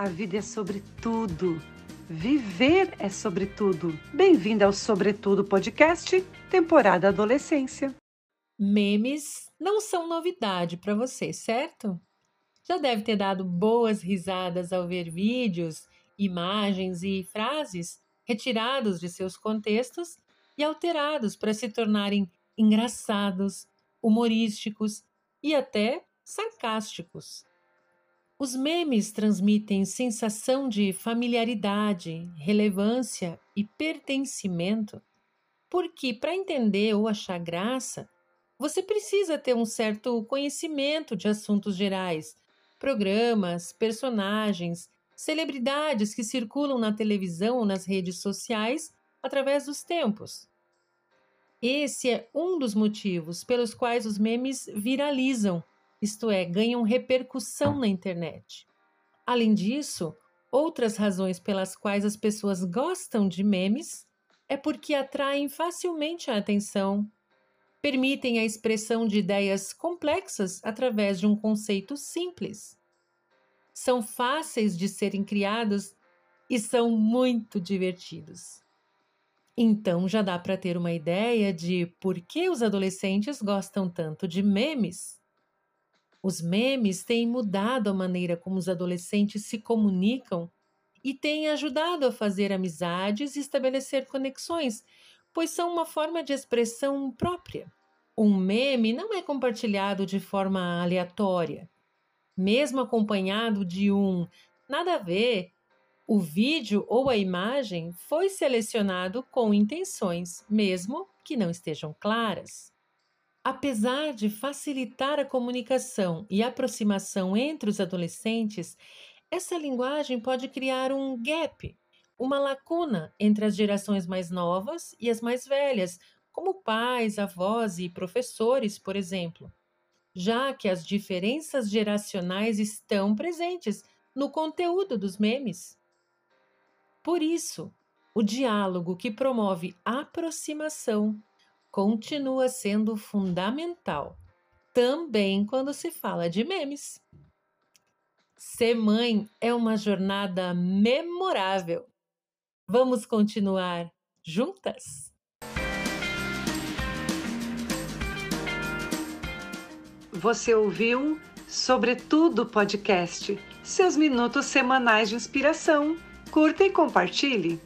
A vida é sobre tudo. Viver é sobre tudo. Bem-vinda ao Sobretudo Podcast, temporada Adolescência. Memes não são novidade para você, certo? Já deve ter dado boas risadas ao ver vídeos, imagens e frases retirados de seus contextos e alterados para se tornarem engraçados, humorísticos e até sarcásticos. Os memes transmitem sensação de familiaridade, relevância e pertencimento, porque para entender ou achar graça, você precisa ter um certo conhecimento de assuntos gerais, programas, personagens, celebridades que circulam na televisão ou nas redes sociais através dos tempos. Esse é um dos motivos pelos quais os memes viralizam isto é, ganham repercussão na internet. Além disso, outras razões pelas quais as pessoas gostam de memes é porque atraem facilmente a atenção, permitem a expressão de ideias complexas através de um conceito simples. São fáceis de serem criados e são muito divertidos. Então já dá para ter uma ideia de por que os adolescentes gostam tanto de memes os memes têm mudado a maneira como os adolescentes se comunicam e têm ajudado a fazer amizades e estabelecer conexões, pois são uma forma de expressão própria. Um meme não é compartilhado de forma aleatória. Mesmo acompanhado de um nada a ver, o vídeo ou a imagem foi selecionado com intenções, mesmo que não estejam claras. Apesar de facilitar a comunicação e aproximação entre os adolescentes, essa linguagem pode criar um gap, uma lacuna entre as gerações mais novas e as mais velhas, como pais, avós e professores, por exemplo, já que as diferenças geracionais estão presentes no conteúdo dos memes. Por isso, o diálogo que promove aproximação continua sendo fundamental, também quando se fala de memes. Ser mãe é uma jornada memorável. Vamos continuar juntas? Você ouviu Sobretudo Podcast, seus minutos semanais de inspiração. Curta e compartilhe.